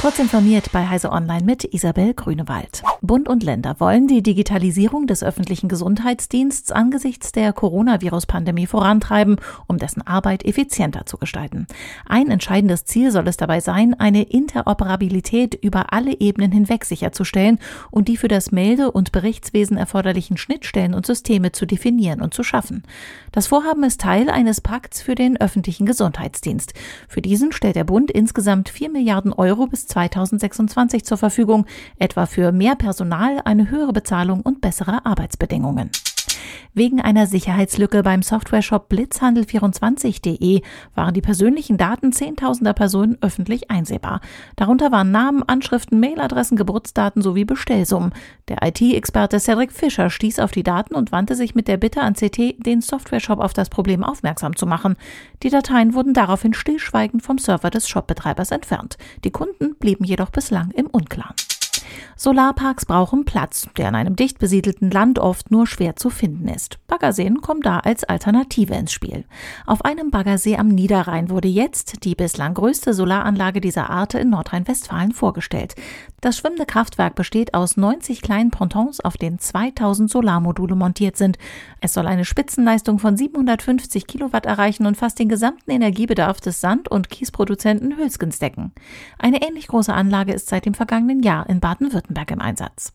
Kurz informiert bei Heise Online mit Isabel Grünewald. Bund und Länder wollen die Digitalisierung des öffentlichen Gesundheitsdienstes angesichts der Coronavirus-Pandemie vorantreiben, um dessen Arbeit effizienter zu gestalten. Ein entscheidendes Ziel soll es dabei sein, eine Interoperabilität über alle Ebenen hinweg sicherzustellen und die für das Melde- und Berichtswesen erforderlichen Schnittstellen und Systeme zu definieren und zu schaffen. Das Vorhaben ist Teil eines Pakts für den öffentlichen Gesundheitsdienst. Für diesen stellt der Bund insgesamt 4 Milliarden Euro bis 2026 zur Verfügung, etwa für mehr Personal, eine höhere Bezahlung und bessere Arbeitsbedingungen. Wegen einer Sicherheitslücke beim Softwareshop blitzhandel24.de waren die persönlichen Daten zehntausender Personen öffentlich einsehbar. Darunter waren Namen, Anschriften, Mailadressen, Geburtsdaten sowie Bestellsummen. Der IT-Experte Cedric Fischer stieß auf die Daten und wandte sich mit der Bitte an CT, den Softwareshop auf das Problem aufmerksam zu machen. Die Dateien wurden daraufhin stillschweigend vom Server des Shopbetreibers entfernt. Die Kunden blieben jedoch bislang im Unklaren. Solarparks brauchen Platz, der in einem dicht besiedelten Land oft nur schwer zu finden ist. Baggerseen kommen da als Alternative ins Spiel. Auf einem Baggersee am Niederrhein wurde jetzt die bislang größte Solaranlage dieser Art in Nordrhein-Westfalen vorgestellt. Das schwimmende Kraftwerk besteht aus 90 kleinen Pontons, auf denen 2000 Solarmodule montiert sind. Es soll eine Spitzenleistung von 750 Kilowatt erreichen und fast den gesamten Energiebedarf des Sand- und Kiesproduzenten Hülskens decken. Eine ähnlich große Anlage ist seit dem vergangenen Jahr in Baden-Württemberg im Einsatz.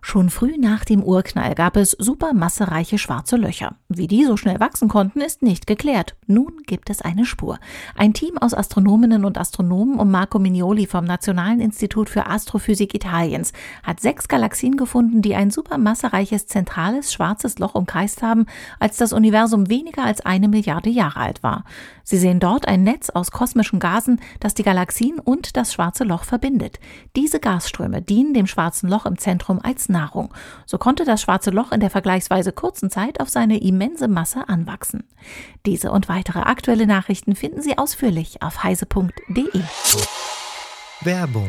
Schon früh nach dem Urknall gab es supermassereiche schwarze Löcher. Wie die so schnell wachsen konnten, ist nicht geklärt. Nun gibt es eine Spur. Ein Team aus Astronominnen und Astronomen um Marco Mignoli vom Nationalen Institut für Astrophysik Italiens hat sechs Galaxien gefunden, die ein supermassereiches zentrales schwarzes Loch umkreist haben, als das Universum weniger als eine Milliarde Jahre alt war. Sie sehen dort ein Netz aus kosmischen Gasen, das die Galaxien und das schwarze Loch verbindet. Diese Gasströme dienen dem schwarzen Loch im Zentrum als Nahrung. So konnte das schwarze Loch in der vergleichsweise kurzen Zeit auf seine immense Masse anwachsen. Diese und weitere aktuelle Nachrichten finden Sie ausführlich auf heise.de. Werbung